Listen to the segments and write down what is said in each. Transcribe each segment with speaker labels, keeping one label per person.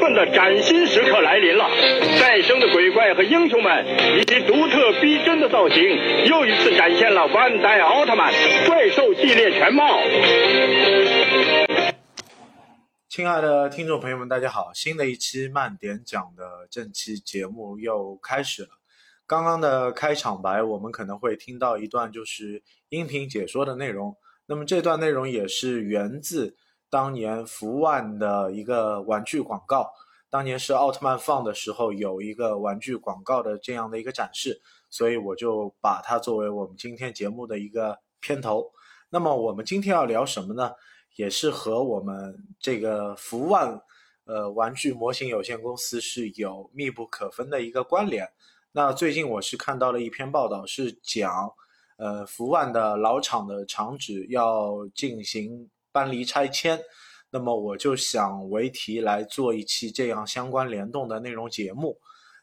Speaker 1: 奋的崭新时刻来临了！再生的鬼怪和英雄们以及独特逼真的造型，又一次展现了万代奥特曼怪兽系列全貌。
Speaker 2: 亲爱的听众朋友们，大家好！新的一期慢点讲的正期节目又开始了。刚刚的开场白，我们可能会听到一段就是音频解说的内容。那么这段内容也是源自当年福万的一个玩具广告。当年是奥特曼放的时候，有一个玩具广告的这样的一个展示，所以我就把它作为我们今天节目的一个片头。那么我们今天要聊什么呢？也是和我们这个福万呃玩具模型有限公司是有密不可分的一个关联。那最近我是看到了一篇报道，是讲。呃，福万的老厂的厂址要进行搬离拆迁，那么我就想为题来做一期这样相关联动的内容节目，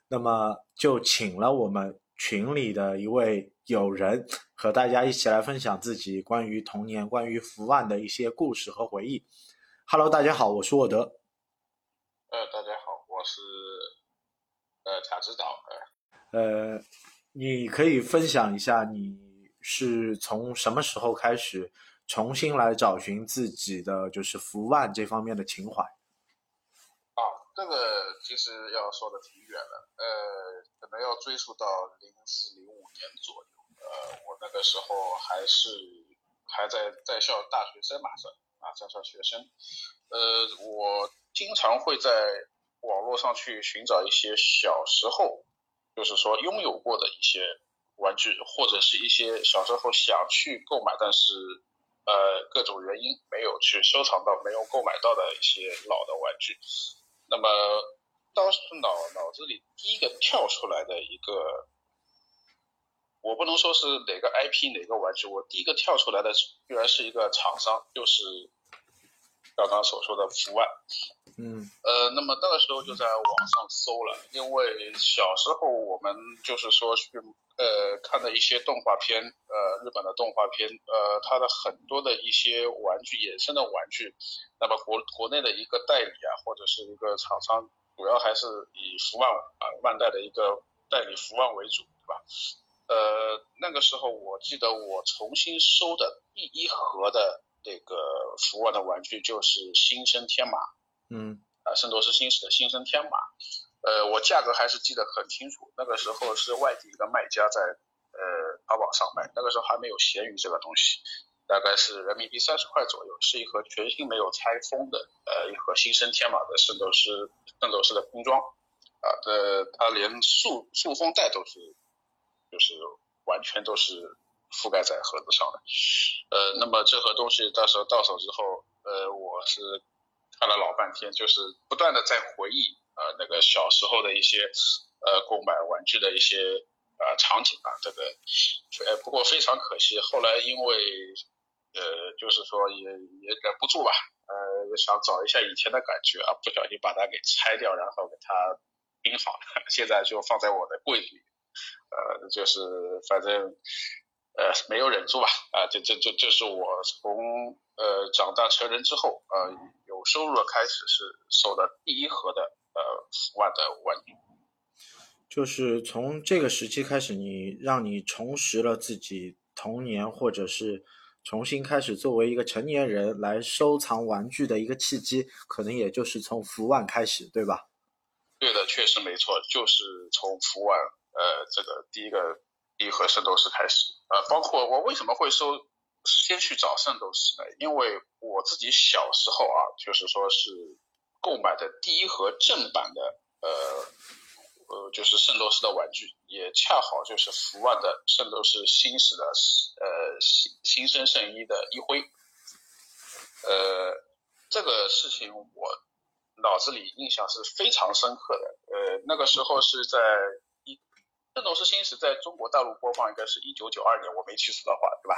Speaker 2: 那么就请了我们群里的一位友人和大家一起来分享自己关于童年、关于福万的一些故事和回忆。Hello，大家好，我是沃德。
Speaker 3: 呃，大家好，我是呃贾指导。
Speaker 2: 呃，你可以分享一下你。是从什么时候开始重新来找寻自己的就是福万这方面的情怀？
Speaker 3: 啊，这个其实要说的挺远了，呃，可能要追溯到零四零五年左右，呃，我那个时候还是还在在校大学生嘛，是啊，在校学生，呃，我经常会在网络上去寻找一些小时候，就是说拥有过的一些。玩具或者是一些小时候想去购买，但是呃各种原因没有去收藏到、没有购买到的一些老的玩具。那么当时脑脑子里第一个跳出来的一个，我不能说是哪个 IP 哪个玩具，我第一个跳出来的居然是一个厂商，就是刚刚所说的福万。
Speaker 2: 嗯，
Speaker 3: 呃，那么那个时候就在网上搜了，因为小时候我们就是说去。呃，看的一些动画片，呃，日本的动画片，呃，它的很多的一些玩具衍生的玩具，那么国国内的一个代理啊，或者是一个厂商，主要还是以福万啊万代的一个代理福万为主，对吧？呃，那个时候我记得我重新收的第一盒的那个福万的玩具就是新生天马，
Speaker 2: 嗯，
Speaker 3: 啊，圣斗士星矢的新生天马。呃，我价格还是记得很清楚，那个时候是外地一个卖家在呃淘宝上卖，那个时候还没有闲鱼这个东西，大概是人民币三十块左右，是一盒全新没有拆封的呃一盒新生天马的圣斗士圣斗士的拼装啊，这它连塑塑封袋都是就是完全都是覆盖在盒子上的，呃，那么这盒东西到时候到手之后，呃，我是看了老半天，就是不断的在回忆。呃，那个小时候的一些呃购买玩具的一些呃场景啊，这个，呃不过非常可惜，后来因为呃就是说也也忍不住吧，呃想找一下以前的感觉啊，不小心把它给拆掉，然后给它拼好了，现在就放在我的柜子里，呃就是反正呃没有忍住吧，啊这这这这是我从呃长大成人之后呃有收入开始是收的第一盒的。呃福，万的玩具，
Speaker 2: 就是从这个时期开始，你让你重拾了自己童年，或者是重新开始作为一个成年人来收藏玩具的一个契机，可能也就是从福万开始，对吧？
Speaker 3: 对的，确实没错，就是从福万呃这个第一个一盒圣斗士开始，呃，包括我为什么会说先去找圣斗士呢？因为我自己小时候啊，就是说是。购买的第一盒正版的，呃，呃，就是圣斗士的玩具，也恰好就是福万的圣斗士星矢的，呃，新新生圣衣的一辉，呃，这个事情我脑子里印象是非常深刻的，呃，那个时候是在圣斗士星矢在中国大陆播放，应该是一九九二年，我没记错的话，对吧？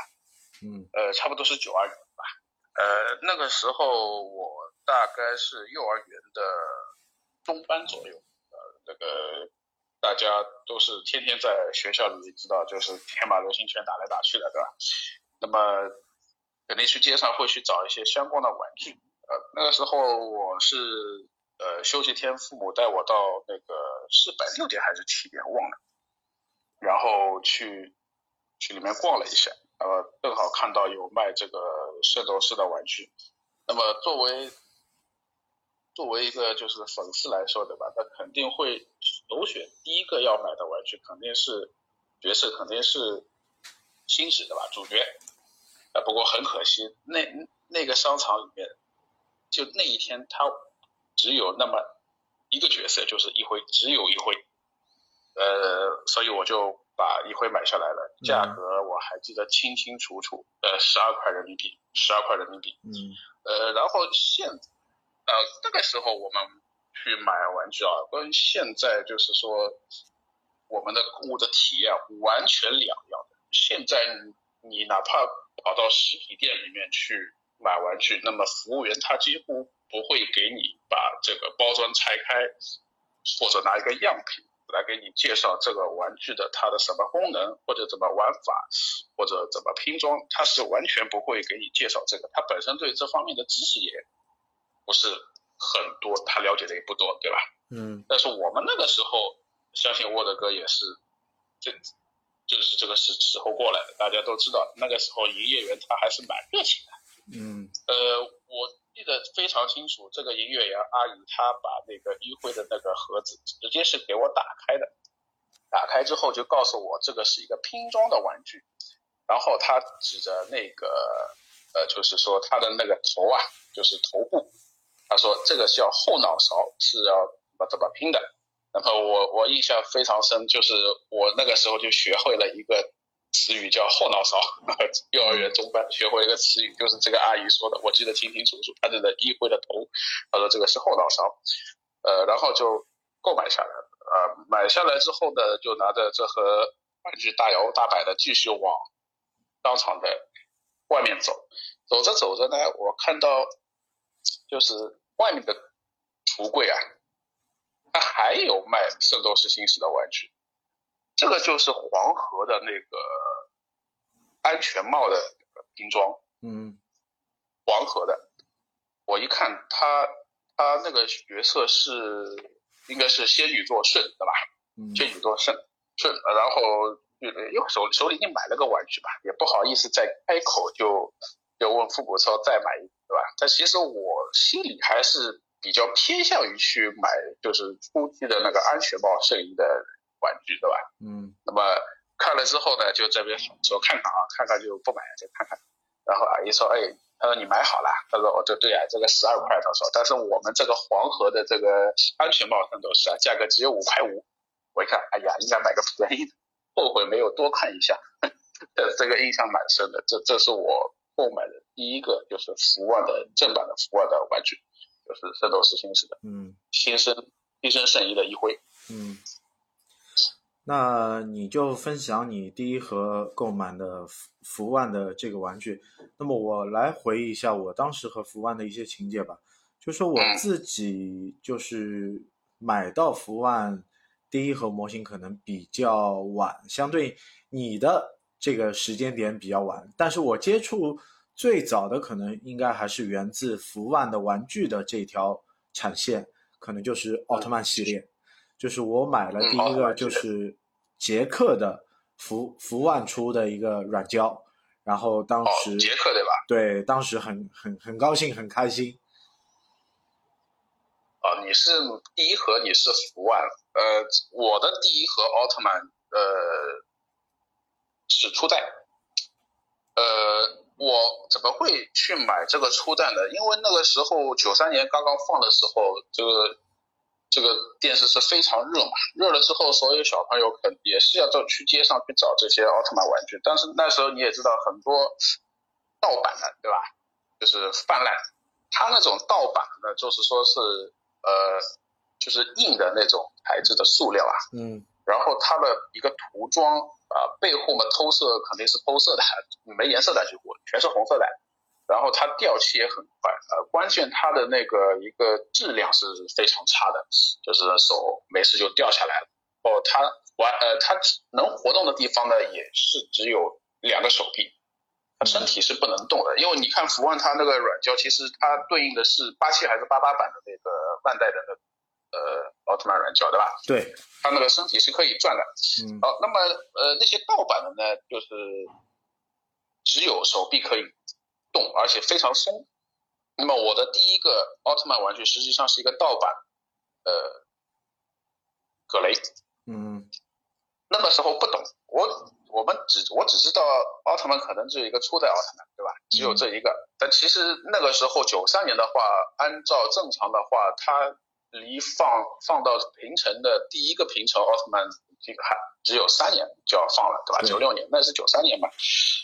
Speaker 2: 嗯，
Speaker 3: 呃，差不多是九二年吧，呃，那个时候我。大概是幼儿园的中班左右，呃，那个大家都是天天在学校里知道，就是天马流星拳打来打去的，对吧？那么肯定去街上会去找一些相关的玩具，呃，那个时候我是呃呃休息天，父母带我到那个是百六点还是七点忘了，然后去去里面逛了一下，呃，正好看到有卖这个圣斗士的玩具，那么作为作为一个就是粉丝来说，对吧？他肯定会首选第一个要买的玩具肯定是角色，肯定是星矢对吧？主角。啊，不过很可惜，那那个商场里面，就那一天他只有那么一个角色，就是一辉，只有一辉。呃，所以我就把一辉买下来了，价格我还记得清清楚楚，呃，十二块人民币，十二块人民币。
Speaker 2: 嗯。
Speaker 3: 呃，然后现，呃，那个时候我们去买玩具啊，跟现在就是说我们的购物的体验完全两样的。现在你哪怕跑到实体店里面去买玩具，那么服务员他几乎不会给你把这个包装拆开，或者拿一个样品来给你介绍这个玩具的它的什么功能或者怎么玩法或者怎么拼装，他是完全不会给你介绍这个，他本身对这方面的知识也不是很多，他了解的也不多，对吧？
Speaker 2: 嗯。
Speaker 3: 但是我们那个时候，相信沃德哥也是这。就是这个时时候过来的，大家都知道，那个时候营业员他还是蛮热情
Speaker 2: 的。嗯。
Speaker 3: 呃，我记得非常清楚，这个营业员阿姨她把那个一辉的那个盒子直接是给我打开的，打开之后就告诉我这个是一个拼装的玩具，然后她指着那个呃，就是说她的那个头啊，就是头部，她说这个叫后脑勺，是要怎么怎么拼的。然后我我印象非常深，就是我那个时候就学会了一个词语叫后脑勺，幼儿园中班学会一个词语，就是这个阿姨说的，我记得清清楚楚，她这个一辉的头，她说这个是后脑勺，呃，然后就购买下来了，呃，买下来之后呢，就拿着这盒玩具大摇大摆的继续往商场的外面走，走着走着呢，我看到就是外面的橱柜啊。它还有卖《圣斗士星矢》的玩具，这个就是黄河的那个安全帽的拼装，
Speaker 2: 嗯，
Speaker 3: 黄河的，我一看他他那个角色是应该是仙女座顺对吧？仙女座顺顺，然后又手手里你买了个玩具吧，也不好意思再开口就就问复古超再买一个对吧？但其实我心里还是。比较偏向于去买就是初期的那个安全帽圣衣的玩具，对吧？
Speaker 2: 嗯。
Speaker 3: 那么看了之后呢，就这边说看看啊，看看就不买，再看看。然后阿姨说，哎，他说你买好了，他说我这对啊，这个十二块，他说，但是我们这个黄河的这个安全帽上都是啊，价格只有五块五。我一看，哎呀，应该买个便宜的，后悔没有多看一下。这这个印象蛮深的，这这是我购买的第一个就是福万的正版的福万的玩具。就是圣斗士星矢的，
Speaker 2: 嗯，
Speaker 3: 新生新生圣衣的一辉，
Speaker 2: 嗯，那你就分享你第一盒购买的福福万的这个玩具，那么我来回忆一下我当时和福万的一些情节吧。就说我自己就是买到福万第一盒模型可能比较晚，相对你的这个时间点比较晚，但是我接触。最早的可能应该还是源自福万的玩具的这条产线，可能就是奥特曼系列，就是我买了第一个就是捷克的福福万出的一个软胶，然后当时
Speaker 3: 捷克对吧？
Speaker 2: 对，当时很很很高兴很开心。
Speaker 3: 哦，你是第一盒你是福万，呃，我的第一盒奥特曼呃是初代，呃。我怎么会去买这个初代呢？因为那个时候九三年刚刚放的时候，这个这个电视是非常热嘛，热了之后，所有小朋友肯也是要到去街上去找这些奥特曼玩具。但是那时候你也知道，很多盗版的，对吧？就是泛滥。它那种盗版的，就是说是呃，就是硬的那种材质的塑料啊，
Speaker 2: 嗯，
Speaker 3: 然后它的一个涂装。啊，背后嘛，偷色肯定是偷色的，没颜色的就不，全是红色的。然后它掉漆也很快，呃，关键它的那个一个质量是非常差的，就是手没事就掉下来了。哦，它玩呃，它能活动的地方呢，也是只有两个手臂，它身体是不能动的。因为你看福万它那个软胶，其实它对应的是八七还是八八版的那个万代的那呃奥特曼软胶，对吧？
Speaker 2: 对，
Speaker 3: 它那个身体是可以转的。
Speaker 2: 嗯
Speaker 3: 好，那么呃那些盗版的呢，就是只有手臂可以动，而且非常松。那么我的第一个奥特曼玩具实际上是一个盗版，呃，葛雷。
Speaker 2: 嗯
Speaker 3: 那个时候不懂，我我们只我只知道奥特曼可能只有一个初代奥特曼，对吧？只有这一个。但其实那个时候九三年的话，按照正常的话，它离放放到平成的第一个平成奥特曼这个还只有三年就要放了，对吧？
Speaker 2: 对
Speaker 3: 九六年那是九三年嘛。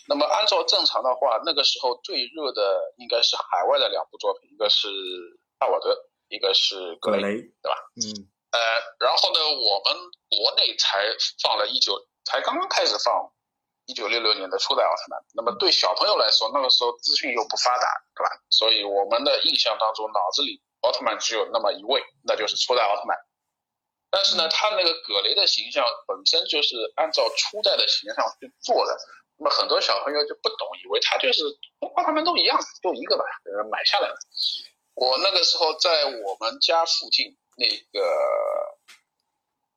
Speaker 3: 那么按照正常的话，那个时候最热的应该是海外的两部作品，一个是帕瓦德，一个是格雷，对吧？
Speaker 2: 嗯
Speaker 3: 呃，然后呢，我们国内才放了一九，才刚刚开始放一九六六年的初代奥特曼。那么对小朋友来说，那个时候资讯又不发达，对吧？所以我们的印象当中，脑子里奥特曼只有那么一位，那就是初代奥特曼。但是呢，他那个葛雷的形象本身就是按照初代的形象去做的，那么很多小朋友就不懂，以为他就是奥特曼都一样，就一个吧，呃买下来了。我那个时候在我们家附近那个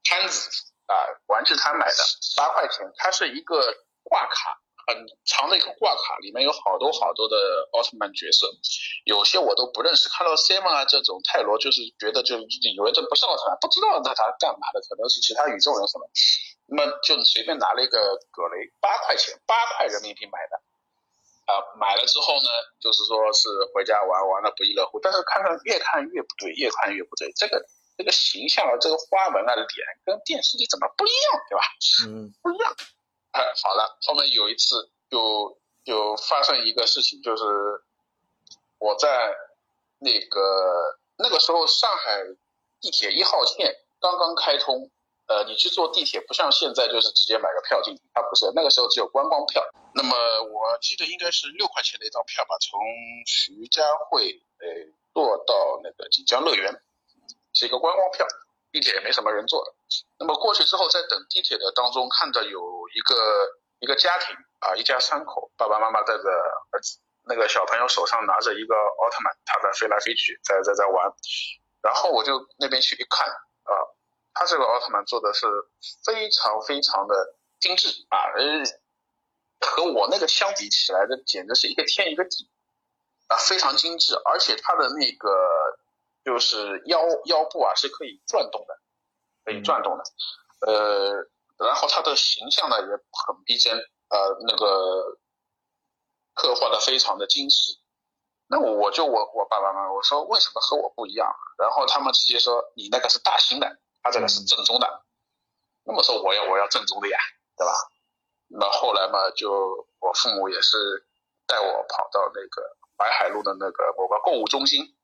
Speaker 3: 摊子啊，玩具摊买的，八块钱，它是一个挂卡，很长的一个挂卡，里面有好多好多的奥特曼角色，有些我都不认识，看到 Simon 啊这种泰罗，就是觉得就以为这不是奥特曼，不知道那他干嘛的，可能是其他宇宙人什么，那么就随便拿了一个葛雷，八块钱，八块人民币买的。啊，买了之后呢，就是说是回家玩，玩的不亦乐乎。但是看看越看越不对，越看越不对。这个这个形象啊，这个花纹啊，脸跟电视里怎么不一样，对吧？
Speaker 2: 嗯
Speaker 3: 不一样。哎，好了，后面有一次就就发生一个事情，就是我在那个那个时候上海地铁一号线刚刚开通，呃，你去坐地铁不像现在就是直接买个票进去，它不是，那个时候只有观光票。那么我记得应该是六块钱的一张票吧，从徐家汇呃坐到那个锦江乐园，是一个观光票，地铁也没什么人坐的。那么过去之后，在等地铁的当中，看到有一个一个家庭啊，一家三口，爸爸妈妈带着儿子，那个小朋友手上拿着一个奥特曼，他在飞来飞去，在在在玩。然后我就那边去一看啊，他这个奥特曼做的是非常非常的精致啊，呃，和我那个相比起来，的简直是一个天一个地啊，非常精致，而且他的那个就是腰腰部啊是可以转动的，可以转动的，呃，然后它的形象呢也很逼真，呃，那个刻画的非常的精细。那我就我我爸爸妈妈我说为什么和我不一样？然后他们直接说你那个是大型的，他这个是正宗的。那么说我要我要正宗的呀，对吧？那后来嘛，就我父母也是带我跑到那个淮海路的那个某个购物中心，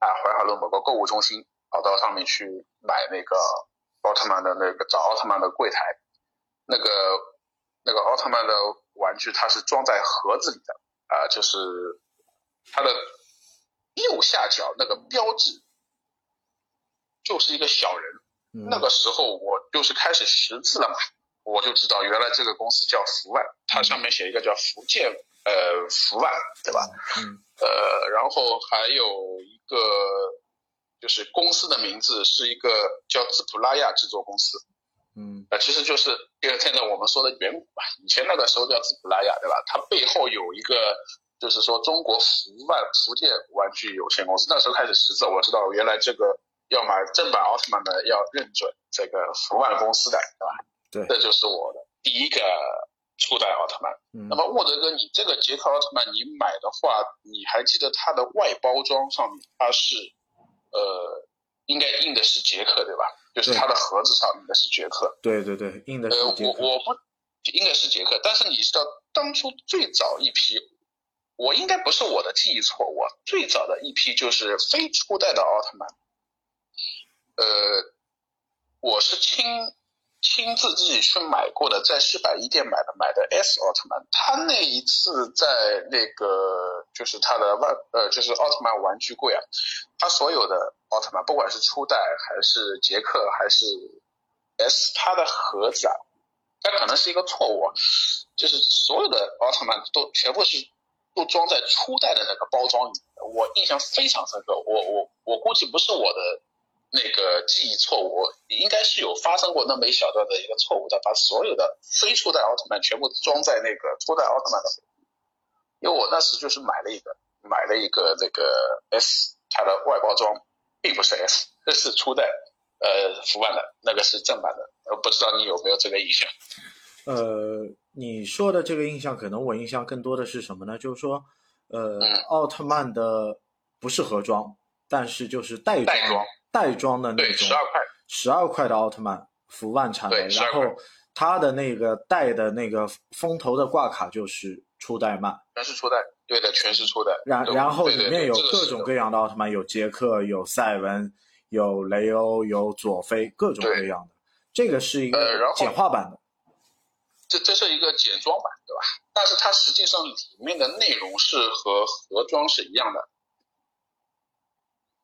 Speaker 3: 啊，淮海路某个购物中心，跑到上面去买那个奥特曼的那个找奥特曼的柜台，那个那个奥特曼的玩具它是装在盒子里的，啊，就是它的右下角那个标志就是一个小人。
Speaker 2: 嗯
Speaker 3: 那个时候我就是开始识字了嘛，我就知道原来这个公司叫福万，它上面写一个叫福建呃福万，对吧？
Speaker 2: 嗯
Speaker 3: 呃，然后还有一个就是公司的名字是一个叫紫普拉亚制作公司，
Speaker 2: 嗯
Speaker 3: 那，其实就是现现在我们说的远古吧，以前那个时候叫紫普拉亚，对吧？它背后有一个就是说中国福万福建玩具有限公司，那时候开始识字，我知道原来这个要买正版奥特曼的要认准这个福万公司的，对吧？
Speaker 2: 对
Speaker 3: 这就是我的第一个初代奥特曼。
Speaker 2: 嗯
Speaker 3: 那么沃德哥，你这个杰克奥特曼你买的话，你还记得它的外包装上面它是呃应该印的是杰克对吧？就是它的盒子上印的是杰克。
Speaker 2: 对对对，印的
Speaker 3: 呃，
Speaker 2: 是杰克
Speaker 3: 我我不应该是杰克，但是你知道当初最早一批，我应该不是我的记忆错误，最早的一批就是非初代的奥特曼。呃，我是亲亲自自己去买过的，在四百一店买的，买的 S 奥特曼。他那一次在那个就是他的万呃就是奥特曼玩具柜啊，他所有的奥特曼，不管是初代还是杰克还是 S，它的盒子啊，他可能是一个错误，就是所有的奥特曼都全部是都装在初代的那个包装里。我印象非常深刻，我我我估计不是我的那个记忆错误，应该是有发生过那么一小段的一个错误的，把所有的非初代奥特曼全部装在那个初代奥特曼的。因为我那时就是买了一个，买了一个那个 S，它的外包装并不是 S，这是初代呃福万的，那个是正版的，呃不知道你有没有这个印象？
Speaker 2: 呃，你说的这个印象，可能我印象更多的是什么呢？就是说，呃，奥特曼的不是盒装，但是就是袋装。袋装的那种，十二块，
Speaker 3: 十
Speaker 2: 二块的奥特曼福万产的，然后它的那个带的那个封头的挂卡就是初代曼，
Speaker 3: 全是初代，对的，全是初代。
Speaker 2: 然然后里面有各种各样的奥特曼，有杰克，有赛文，有雷欧，有佐菲，各种各样的。这个是一个简化版的，
Speaker 3: 这这是一个简装版，对吧？但是它实际上里面的内容是和盒装是一样的。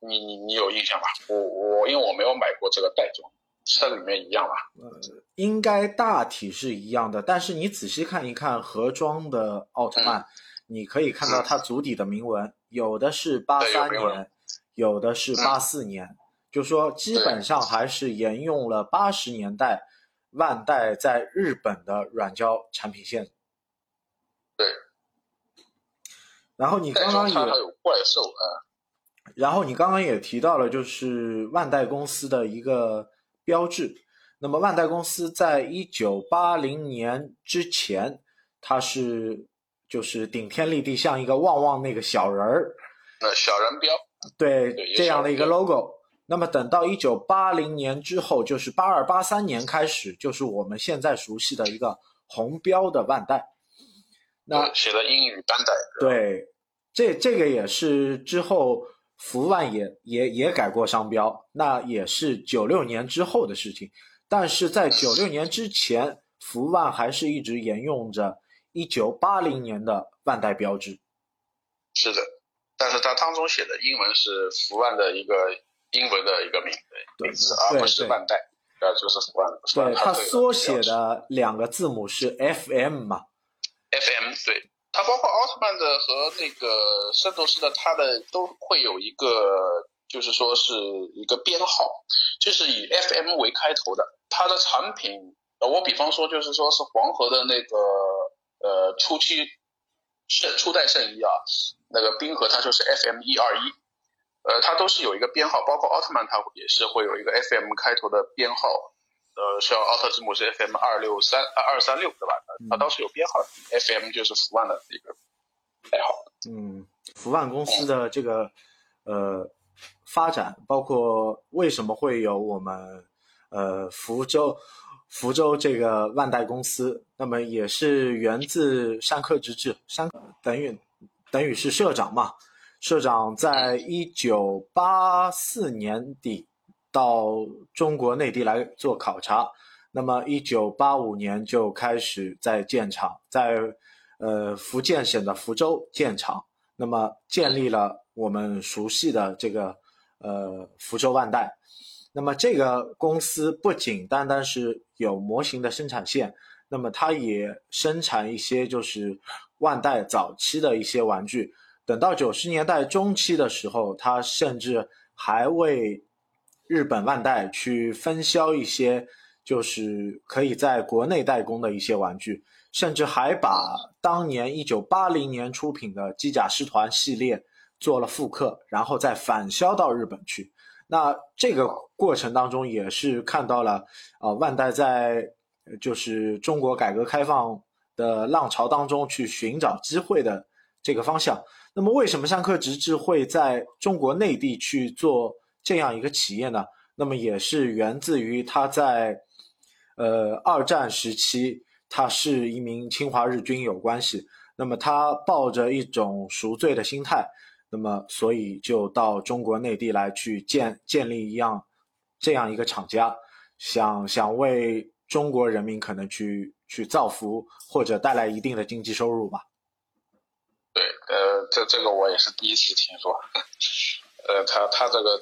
Speaker 3: 你你你有印象吧？我我因为我没有买过这个袋装，这里面一样吧？
Speaker 2: 呃，应该大体是一样的，但是你仔细看一看盒装的奥特曼，你可以看到它足底的铭文，有的是八三年，有的是八四年，就说基本上还是沿用了八十年代万代在日本的软胶产品线。
Speaker 3: 对。
Speaker 2: 然后你刚刚
Speaker 3: 也有怪兽啊。
Speaker 2: 然后你刚刚也提到了，就是万代公司的一个标志。那么万代公司在一九八零年之前，它是就是顶天立地，像一个旺旺那个小人儿，
Speaker 3: 那小人标，
Speaker 2: 对这样的一个 logo。那么等到一九八零年之后，就是八二八三年开始，就是我们现在熟悉的一个红标的万代。那
Speaker 3: 写的英语单代。
Speaker 2: 对，这这个也是之后。福万也也也改过商标，那也是九六年之后的事情。但是在九六年之前，福万还是一直沿用着一九八零年的万代标志。
Speaker 3: 是的，但是它当中写的英文是福万的一个英文的一个名名字，而不是万代，呃，就是福万。
Speaker 2: 对，它缩写的两个字母是 FM 嘛
Speaker 3: ？FM 对。它包括奥特曼的和那个圣斗士的，它的都会有一个，就是说是一个编号，就是以 FM 为开头的。它的产品，呃，我比方说就是说是黄河的那个，呃，初期圣初代圣衣啊，那个冰河它就是 FM 一二一，呃，它都是有一个编号，包括奥特曼它也是会有一个 FM 开头的编号。呃，像奥特之母是 FM 二六三二二三六，对吧？它当时有编号，FM 就是福万的一个代号。
Speaker 2: 嗯，福万公司的这个呃发展，包括为什么会有我们呃福州福州这个万代公司，那么也是源自山科直治，山等于等于是社长嘛，社长在一九八四年底。到中国内地来做考察，那么一九八五年就开始在建厂，在呃福建省的福州建厂，那么建立了我们熟悉的这个呃福州万代。那么这个公司不仅单单是有模型的生产线，那么它也生产一些就是万代早期的一些玩具。等到九十年代中期的时候，它甚至还为日本万代去分销一些，就是可以在国内代工的一些玩具，甚至还把当年一九八零年出品的机甲师团系列做了复刻，然后再返销到日本去。那这个过程当中也是看到了，啊，万代在就是中国改革开放的浪潮当中去寻找机会的这个方向。那么，为什么山科直至会在中国内地去做？这样一个企业呢，那么也是源自于他在，呃，二战时期，他是一名侵华日军有关系，那么他抱着一种赎罪的心态，那么所以就到中国内地来去建建立一样这样一个厂家，想想为中国人民可能去去造福或者带来一定的经济收入吧。
Speaker 3: 对，呃，这这个我也是第一次听说，呃，他他这个。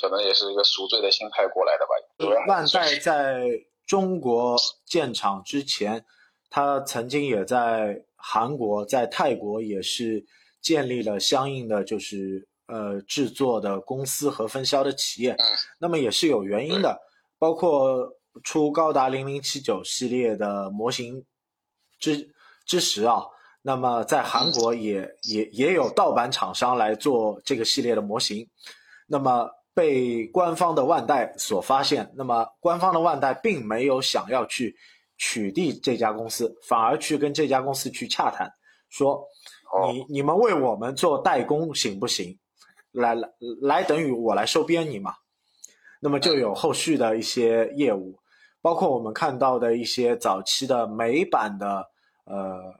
Speaker 3: 可能也是一个赎罪的心态过来的吧。
Speaker 2: 万代在中国建厂之前，他曾经也在韩国、在泰国也是建立了相应的就是呃制作的公司和分销的企业，
Speaker 3: 嗯。
Speaker 2: 那么也是有原因的，包括出高达零零七九系列的模型之之时啊，那么在韩国也也也有盗版厂商来做这个系列的模型，那么被官方的万代所发现，那么官方的万代并没有想要去取缔这家公司，反而去跟这家公司去洽谈，说
Speaker 3: 哦
Speaker 2: 你你们为我们做代工行不行？来来来，等于我来收编你嘛。那么就有后续的一些业务，包括我们看到的一些早期的美版的呃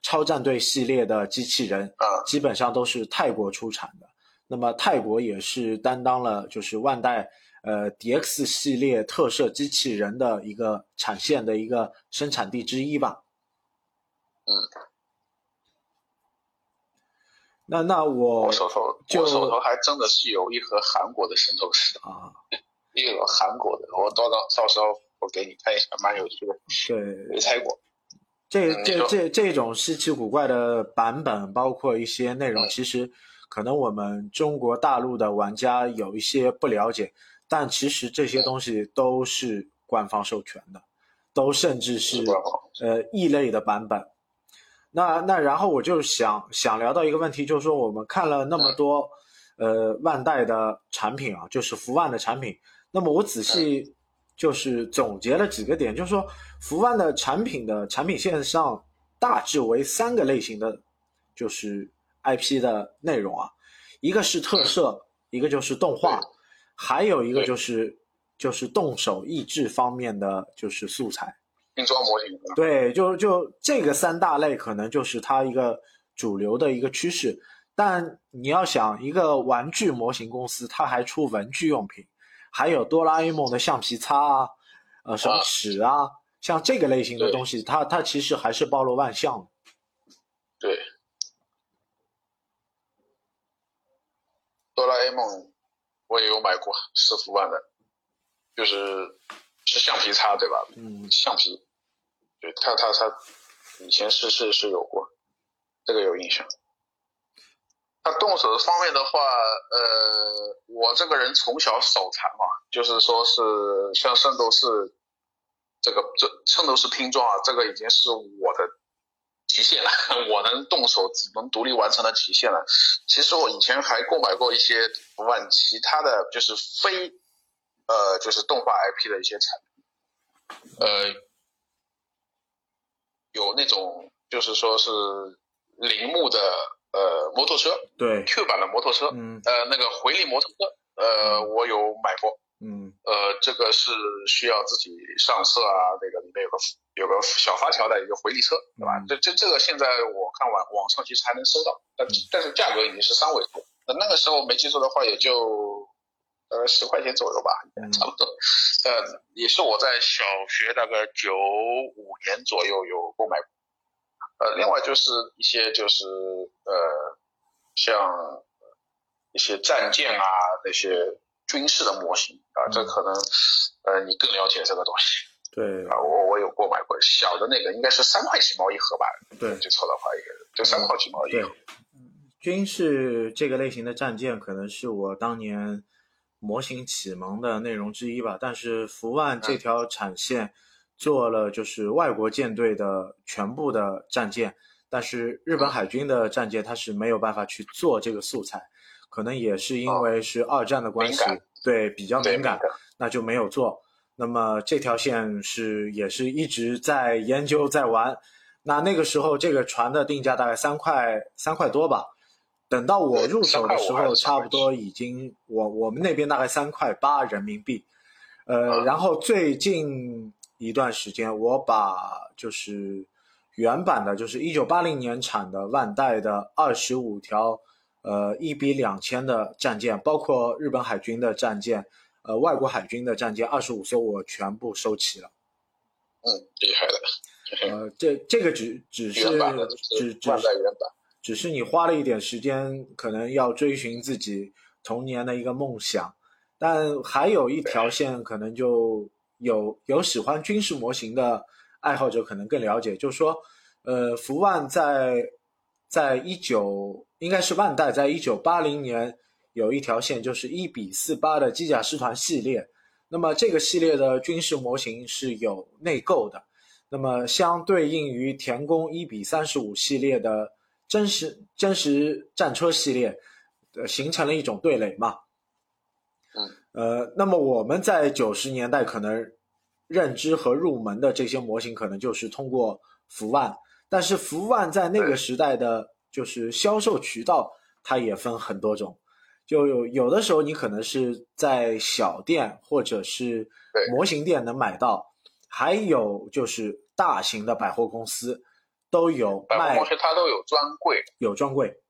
Speaker 2: 超战队系列的机器人，
Speaker 3: 啊
Speaker 2: 基本上都是泰国出产的。那么泰国也是担当了就是万代呃 DX 系列特摄机器人的一个产线的一个生产地之一吧。
Speaker 3: 嗯，
Speaker 2: 那那我
Speaker 3: 我手头
Speaker 2: 就
Speaker 3: 我手头还真的是有一盒韩国的圣斗士，
Speaker 2: 啊，
Speaker 3: 一盒韩国的，我到到到时候我给你看一下，蛮有趣的，
Speaker 2: 对
Speaker 3: 没拆过。
Speaker 2: 这这这这种稀奇古怪的版本，包括一些内容，
Speaker 3: 嗯
Speaker 2: 其实可能我们中国大陆的玩家有一些不了解，但其实这些东西都是官方授权的，都甚至是呃异类的版本。那那然后我就想想聊到一个问题，就是说我们看了那么多呃万代的产品啊，就是福万的产品，那么我仔细就是总结了几个点，就是说福万的产品的产品线上大致为三个类型的，就是 IP 的内容啊，一个是特摄，一个就是动画，还有一个就是就是动手益智方面的就是素材。
Speaker 3: 拼装模型，
Speaker 2: 对，就就这个三大类可能就是它一个主流的一个趋势。但你要想，一个玩具模型公司，它还出文具用品，还有哆啦 A 梦的橡皮擦啊，呃，什么
Speaker 3: 啊
Speaker 2: 尺啊，像这个类型的东西，它它其实还是包罗万象的。
Speaker 3: 对。哆啦 A 梦我也有买过，十幅万的，就是是橡皮擦对吧？
Speaker 2: 嗯，
Speaker 3: 橡皮，对他他他以前是是是有过，这个有印象。他动手方面的话，呃，我这个人从小手残嘛，就是说是像圣斗士这个这圣斗士拼装啊，这个已经是我的极限了，我能动手能独立完成的极限了。其实我以前还购买过一些福万其他的就是非呃就是动画 IP 的一些产品，呃，有那种就是说是铃木的呃摩托车
Speaker 2: 对
Speaker 3: ，Q 版的摩托车，
Speaker 2: 嗯
Speaker 3: 呃那个回力摩托车，呃我有买过，
Speaker 2: 嗯
Speaker 3: 呃这个是需要自己上色啊，那个里面有个有个小发条的一个回力车，对吧？
Speaker 2: 嗯
Speaker 3: 这这这个现在我看网网上其实还能搜到，但
Speaker 2: 嗯
Speaker 3: 但是价格已经是三位数，那那个时候没记错的话也就呃十块钱左右吧，
Speaker 2: 嗯
Speaker 3: 差不多。呃，也是我在小学大概九五年左右有购买过。呃，另外就是一些就是呃，像一些战舰啊那些军事的模型啊，这可能呃你更了解这个东西
Speaker 2: 对
Speaker 3: 啊。我我有购买过小的那个，应该是三块几毛一盒吧，
Speaker 2: 对
Speaker 3: 没记错的话，应该是就三块几毛一
Speaker 2: 对
Speaker 3: 盒。，
Speaker 2: 军事这个类型的战舰可能是我当年模型启蒙的内容之一吧。但是福万这条产线做了就是外国舰队的全部的战舰，但是日本海军的战舰它是没有办法去做这个素材，可能也是因为是二战的关系对比较敏感，那就没有做。那么这条线是也是一直在研究在玩。那那个时候这个船的定价大概三块三块多吧，等到我入手的时候，差不多已经我我们那边大概三块八人民币。呃，然后最近一段时间，我把就是原版的，就是一九八零年产的万代的二十五条，呃一比两千的战舰，包括日本海军的战舰，呃外国海军的战舰二十五艘，我全部收齐了。
Speaker 3: 嗯，厉害了。
Speaker 2: 呃，这这个只只是只只
Speaker 3: 万代原版。
Speaker 2: 只是你花了一点时间，可能要追寻自己童年的一个梦想，但还有一条线可能就有有喜欢军事模型的爱好者可能更了解，就是说，呃，福万在在一九应该是万代在一九八零年有一条线就是一比四八的机甲师团系列。那么这个系列的军事模型是有内购的，那么相对应于田宫一比三十五系列的真实真实战车系列，呃，形成了一种对垒嘛。
Speaker 3: 嗯，
Speaker 2: 呃，那么我们在九十年代可能认知和入门的这些模型，可能就是通过福万，但是福万在那个时代的就是销售渠道，它也分很多种。就有有的时候，你可能是在小店或者是模型店能买到，还有就是大型的百货公司都有卖，
Speaker 3: 百货公司它都有专柜，
Speaker 2: 有专柜。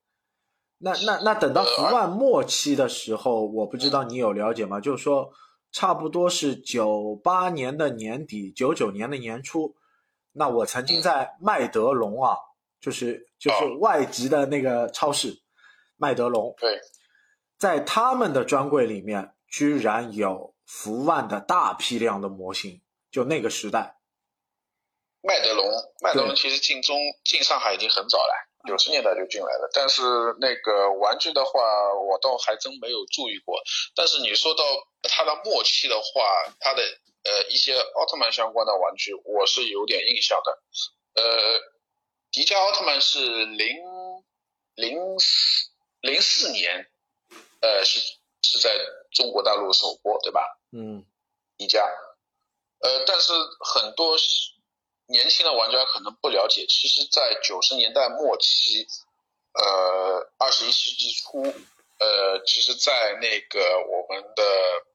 Speaker 2: 那那那等到福万末期的时候，我不知道你有了解吗？就是说，差不多是九八年的年底，九九年的年初，那我曾经在麦德龙啊，就是就是外籍的那个超市，麦德龙。
Speaker 3: 对。
Speaker 2: 在他们的专柜里面，居然有福万的大批量的模型。就那个时代，
Speaker 3: 麦德龙，麦德龙其实进中进上海已经很早了，九十年代就进来了。但是那个玩具的话，我倒还真没有注意过。但是你说到它的末期的话，它的呃一些奥特曼相关的玩具，我是有点印象的。呃，迪迦奥特曼是零零四零四年。呃，是是在中国大陆首播，对吧？
Speaker 2: 嗯，
Speaker 3: 迪迦，呃，但是很多年轻的玩家可能不了解，其实，在九十年代末期，呃，二十一世纪初，呃，其实，在那个我们的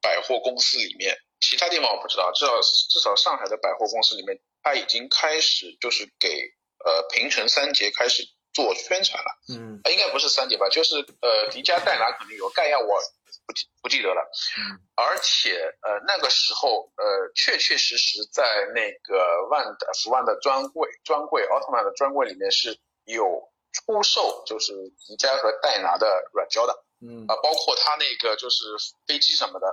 Speaker 3: 百货公司里面，其他地方我不知道，至少至少上海的百货公司里面，它已经开始就是给呃平成三杰开始。做宣传了，
Speaker 2: 嗯，
Speaker 3: 应该不是三杰吧？就是呃，迪迦戴拿肯定有，盖亚我不记不记得了，
Speaker 2: 嗯，
Speaker 3: 而且呃那个时候呃确确实实在那个万的福万的专柜专柜奥特曼的专柜里面是有出售，就是迪迦和戴拿的软胶的，
Speaker 2: 嗯
Speaker 3: 啊，包括他那个就是飞机什么的，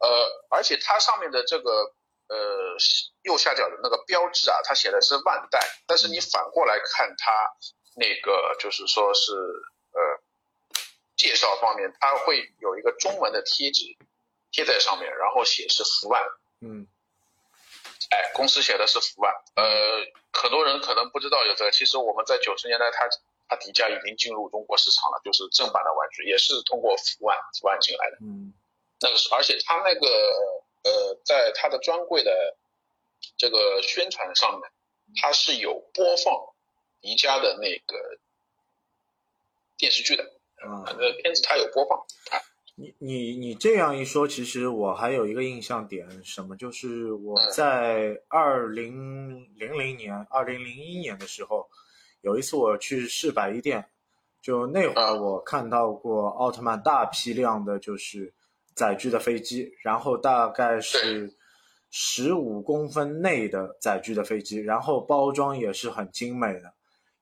Speaker 3: 呃，而且它上面的这个呃右下角的那个标志啊，它写的是万代，但是你反过来看它。那个就是说是呃，介绍方面，它会有一个中文的贴纸贴在上面，然后写是福万，
Speaker 2: 嗯，
Speaker 3: 哎，公司写的是福万，呃，很多人可能不知道有这个，其实我们在九十年代，它它底价已经进入中国市场了，就是正版的玩具，也是通过福万福万进来的，
Speaker 2: 嗯，
Speaker 3: 那个是，而且它那个呃，在它的专柜的这个宣传上面，它是有播放。宜家的那个电视剧的，
Speaker 2: 啊，
Speaker 3: 那片子它有播放。
Speaker 2: 你你你这样一说，其实我还有一个印象点，什么就是我在二零零零年、二零零一年的时候，有一次我去市百衣店，就那会儿我看到过奥特曼大批量的，就是载具的飞机，然后大概是。十五公分内的载具的飞机，然后包装也是很精美的，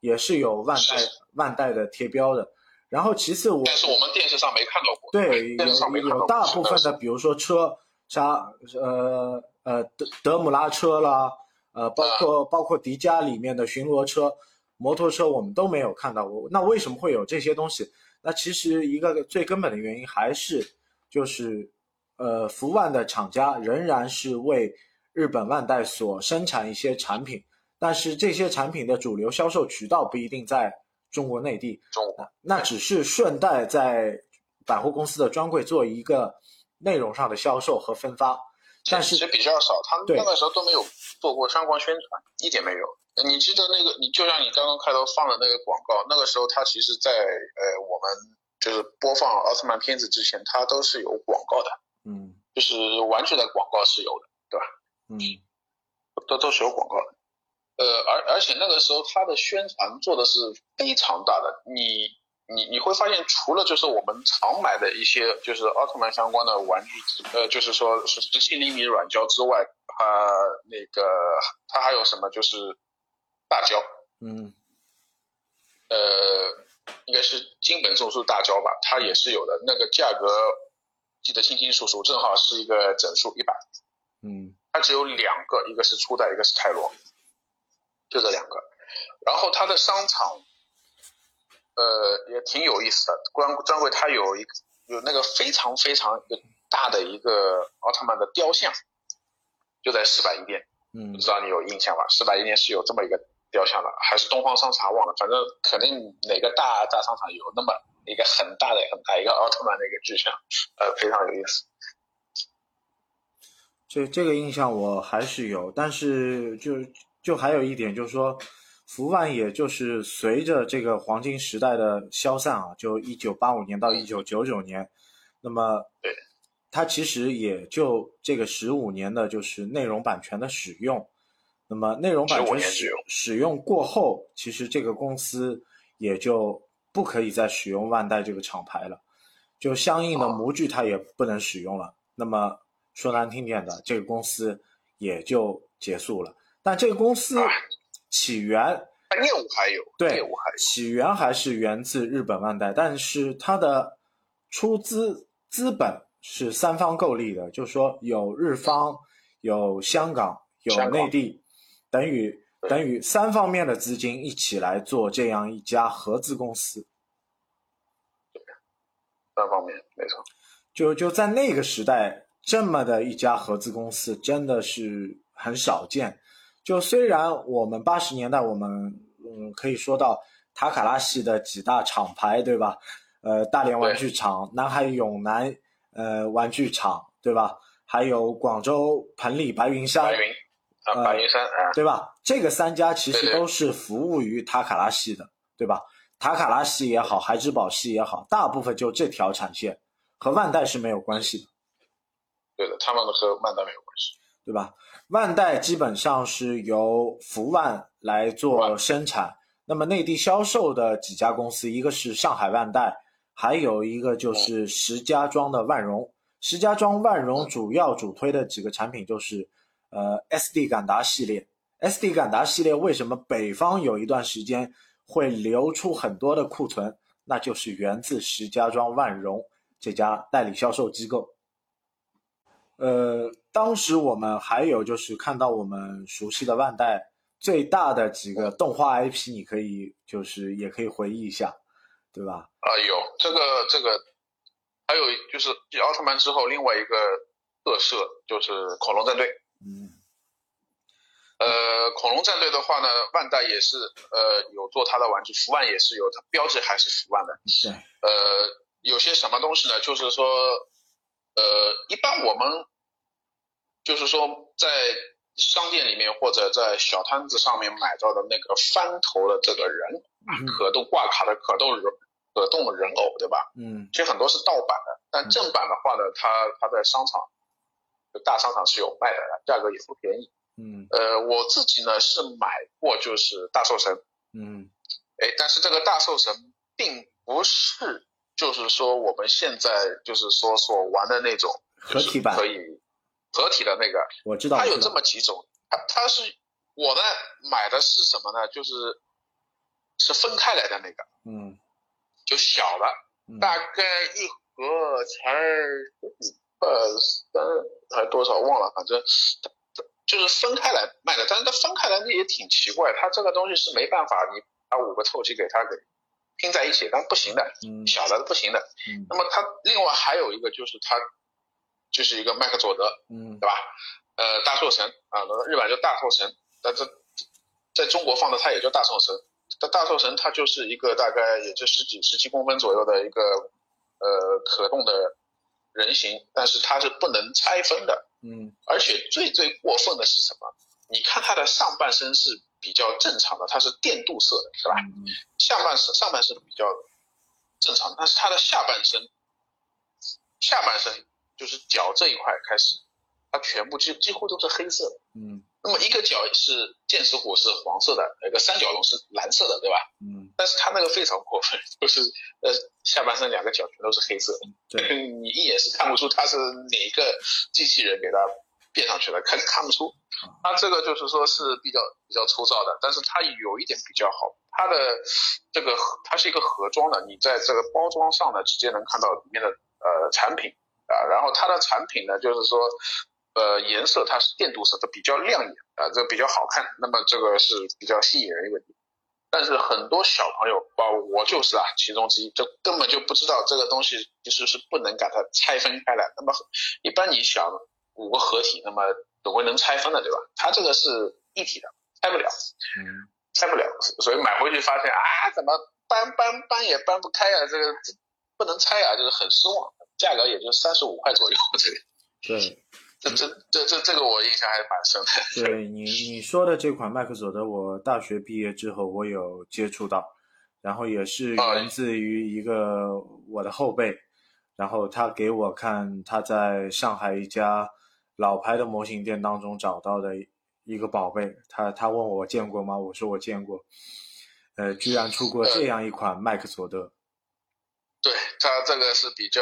Speaker 2: 也是有万代万代的贴标的。然后其次我
Speaker 3: 但是我们电视上没看到过。
Speaker 2: 对，有有大部分的，比如说车，啥呃呃德德姆拉车啦，呃包括包括迪迦里面的巡逻车、摩托车，我们都没有看到过。那为什么会有这些东西？那其实一个最根本的原因还是就是。呃，福万的厂家仍然是为日本万代所生产一些产品，但是这些产品的主流销售渠道不一定在中国内地，中国那只是顺带在百货公司的专柜做一个内容上的销售和分发，但是
Speaker 3: 其实比较少，他们那个时候都没有做过相关宣传，一点没有。你记得那个，你就像你刚刚开头放的那个广告，那个时候它其实在呃我们就是播放奥特曼片子之前，它都是有广告的。
Speaker 2: 嗯，
Speaker 3: 就是玩具的广告是有的，对吧？
Speaker 2: 嗯，
Speaker 3: 都都是有广告的。呃，而而且那个时候它的宣传做的是非常大的。你你你会发现，除了就是我们常买的一些就是奥特曼相关的玩具，呃，就是说是十七厘米软胶之外，它那个它还有什么就是大胶，
Speaker 2: 嗯，
Speaker 3: 呃，应该是金本送出大胶吧，它也是有的，那个价格。记得清清楚楚，正好是一个整数一百。
Speaker 2: 嗯，
Speaker 3: 它只有两个，一个是初代，一个是泰罗，就这两个。然后它的商场，呃，也挺有意思的。专专柜它有一有那个非常非常一个大的一个奥特曼的雕像，就在四百一店，
Speaker 2: 嗯
Speaker 3: 不知道你有印象吧？四百一店是有这么一个雕像了，还是东方商场忘了，反正肯定哪个大大商场有那么一个很大的很大一个奥特曼的一个巨像，呃，非常有意思。
Speaker 2: 这这个印象我还是有，但是就就还有一点就是说，福万也就是随着这个黄金时代的消散啊，就一九八五年到一九九九年，那么
Speaker 3: 对，
Speaker 2: 它其实也就这个十五年的就是内容版权的使用，那么内容版权使
Speaker 3: 年只有
Speaker 2: 使用过后，其实这个公司也就不可以再使用万代这个厂牌了，就相应的
Speaker 3: 哦
Speaker 2: 模具它也不能使用了。那么说难听点的，这个公司也就结束了。但这个公司
Speaker 3: 啊
Speaker 2: 起源
Speaker 3: 它业务还有，
Speaker 2: 对
Speaker 3: 业务还有，
Speaker 2: 起源还是源自日本万代，但是它的出资资本是三方构立的，就是说有日方、有香港、有内地，等于等于三方面的资金一起来做这样一家合资公司。
Speaker 3: 三方面没错。
Speaker 2: 就就在那个时代，这么的一家合资公司真的是很少见。就虽然我们八十年代，我们嗯可以说到塔卡拉系的几大厂牌，对吧？呃，大连玩具厂、南海永南呃玩具厂，对吧？还有广州彭丽白云山，
Speaker 3: 白云啊，
Speaker 2: 呃
Speaker 3: 白云山啊，
Speaker 2: 对吧？这个三家其实都是服务于塔卡拉系的，对吧？塔卡拉系也好，孩之宝系也好，大部分就这条产线，和万代是没有关系的。
Speaker 3: 对的，他们和万代没有关系。
Speaker 2: 对吧？万代基本上是由福万来做生产，那么内地销售的几家公司，一个是上海万代，还有一个就是石家庄的万荣。石家庄万荣主要主推的几个产品就是，呃，SD 感达系列。SD 感达系列为什么北方有一段时间会流出很多的库存？那就是源自石家庄万荣这家代理销售机构。呃，当时我们还有就是看到我们熟悉的万代最大的几个动画 IP，你可以就是也可以回忆一下，对吧？
Speaker 3: 啊，有这个这个，还有就是继奥特曼之后，另外一个特色就是恐龙战队。
Speaker 2: 嗯
Speaker 3: 呃，恐龙战队的话呢，万代也是呃有做它的玩具，福万也是有，它标志还是福万的。
Speaker 2: 是，
Speaker 3: 呃，有些什么东西呢？就是说，呃，一般我们就是说在商店里面或者在小摊子上面买到的那个翻头的这个人，
Speaker 2: 嗯
Speaker 3: 可动挂卡的可动人可动人偶，对吧？
Speaker 2: 嗯
Speaker 3: 其实很多是盗版的，但正版的话呢，它它在商场，就大商场是有卖的，价格也不便宜。
Speaker 2: 嗯
Speaker 3: 呃，我自己呢是买过，就是大寿神，
Speaker 2: 嗯
Speaker 3: 哎，但是这个大寿神并不是，就是说我们现在就是说所玩的那种
Speaker 2: 合体版
Speaker 3: 可以合体的那个，
Speaker 2: 我知道，
Speaker 3: 它有这么几种，它它是我呢买的是什么呢？就是是分开来的那个，
Speaker 2: 嗯
Speaker 3: 就小的，
Speaker 2: 嗯
Speaker 3: 大概一盒才二三还多少忘了，反正就是分开来卖的。但是它分开来那也挺奇怪，它这个东西是没办法，你把五个透气给它给拼在一起，但不行的，
Speaker 2: 嗯
Speaker 3: 小的不行的。
Speaker 2: 嗯
Speaker 3: 那么它另外还有一个就是它就是一个麦克佐德，
Speaker 2: 嗯
Speaker 3: 对吧？呃，大寿神啊，日本叫大寿神，但这在中国放的它也叫大寿神。这大寿神它就是一个大概也就十几十七公分左右的一个呃可动的人形，但是它是不能拆分的，
Speaker 2: 嗯
Speaker 3: 而且最最过分的是什么？你看它的上半身是比较正常的，它是电镀色的，是吧？
Speaker 2: 嗯
Speaker 3: 下半身上半身比较正常，但是它的下半身，下半身就是脚这一块开始，它全部几几乎都是黑色的。
Speaker 2: 嗯
Speaker 3: 那么一个角是剑齿虎是黄色的，那个三角龙是蓝色的，对吧？
Speaker 2: 嗯，
Speaker 3: 但是它那个非常过分，就是呃下半身两个角全都是黑色的，
Speaker 2: 对，
Speaker 3: 你一眼是看不出它是哪个机器人给它变上去的，看看不出。它这个就是说是比较比较粗糙的，但是它有一点比较好，它的这个它是一个盒装的，你在这个包装上呢直接能看到里面的呃产品啊，然后它的产品呢就是说呃颜色它是电镀色它，比较亮眼啊，这比较好看，那么这个是比较吸引人一个点。但是很多小朋友，包括我就是啊，其中之一，就根本就不知道这个东西其实是不能把它拆分开来。那么一般你想五个合体，那么总归能拆分的，对吧？它这个是一体的，拆不了，
Speaker 2: 嗯，
Speaker 3: 拆不了。所以买回去发现啊，怎么搬搬搬也搬不开啊，这个不能拆啊，就是很失望。价格也就三十五块左右，这个。
Speaker 2: 对。
Speaker 3: 这这这这这个我印象还蛮深
Speaker 2: 的。对你你说的这款麦克索德，我大学毕业之后我有接触到，然后也是源自于一个我的后辈，然后他给我看他在上海一家老牌的模型店当中找到的一个宝贝，他他问我见过吗？我说我见过，呃，居然出过这样一款麦克索德。
Speaker 3: 对他这个是比较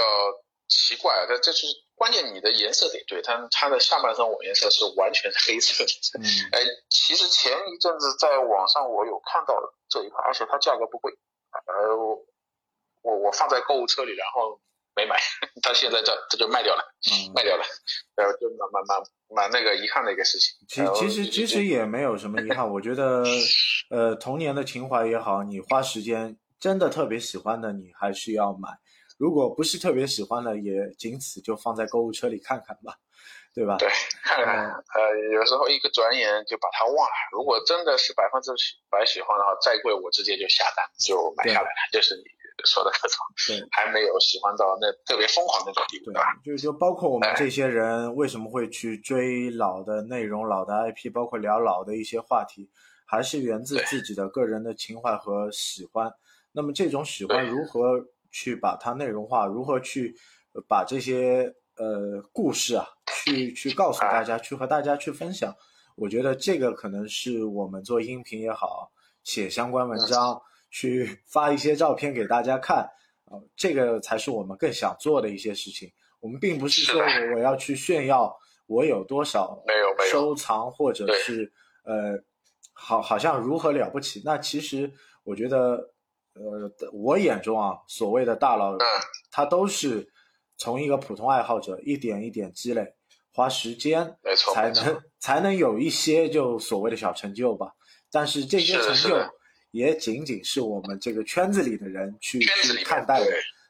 Speaker 3: 奇怪，这这是。关键你的颜色得对，它它的下半身我颜色是完全黑色的。嗯，哎，其实前一阵子在网上我有看到这一款，而且它价格不贵，呃，我我放在购物车里，然后没买，它现在这这就卖掉了，嗯卖掉了，呃，就蛮蛮蛮蛮那个遗憾的一个事情。
Speaker 2: 其其实其实也没有什么遗憾，我觉得，呃，童年的情怀也好，你花时间真的特别喜欢的，你还是要买。如果不是特别喜欢的，也仅此就放在购物车里看看吧，对吧？
Speaker 3: 对，看看。呃，有时候一个转眼就把它忘了。如果真的是百分之百喜欢的话，再贵我直接就下单就买下来了。就是你说的那种，
Speaker 2: 对，
Speaker 3: 还没有喜欢到那特别疯狂那种地步，对吧？
Speaker 2: 就是说，包括我们这些人为什么会去追老的内容、老的 IP，包括聊老的一些话题，还是源自自己的个人的情怀和喜欢。那么这种喜欢如何？去把它内容化，如何去把这些呃故事啊，去去告诉大家，去和大家去分享。我觉得这个可能是我们做音频也好，写相关文章，去 发一些照片给大家看，啊，这个才是我们更想做的一些事情。我们并不是说我要去炫耀我有多少收藏，或者是呃，好好像如何了不起。那其实我觉得。呃，我眼中啊，所谓的大佬，他都是从一个普通爱好者一点一点积累，花时间，才能才能有一些就所谓的小成就吧。但是这些成就也仅仅是我们这个圈子里的人去去看待的。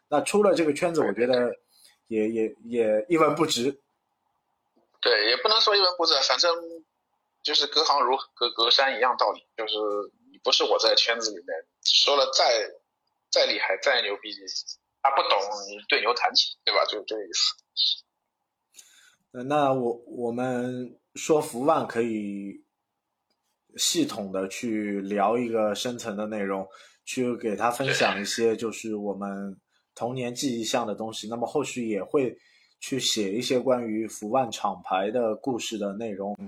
Speaker 2: 那出了这个圈子，我觉得也也也一文不值。
Speaker 3: 对，也不能说一文不值，反正就是隔行如隔隔山一样道理，就是你不是我在圈子里面。说了再再厉害再牛逼，他不懂你对牛弹琴，对吧？就这个意思。
Speaker 2: 那我我们说福万可以系统的去聊一个深层的内容，去给他分享一些就是我们童年记忆像的东西。那么后续也会去写一些关于福万厂牌的故事的内容，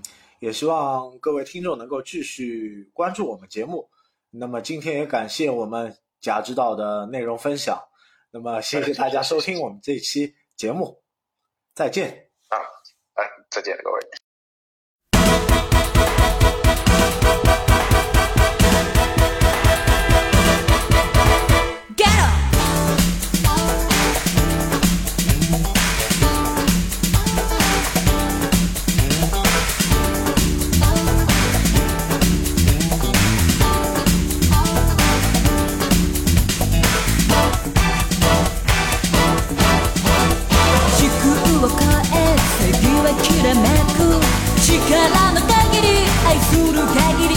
Speaker 2: 也希望各位听众能够继续关注我们节目。那么今天也感谢我们贾指导的内容分享，那么谢谢大家收听我们这期节目，再见
Speaker 3: 啊，哎，再见各位。
Speaker 4: 力の限り愛する限り。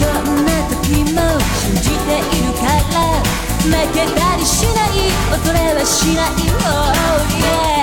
Speaker 4: どんな時も信じているから負けたりしない恐れはしない Oh yeah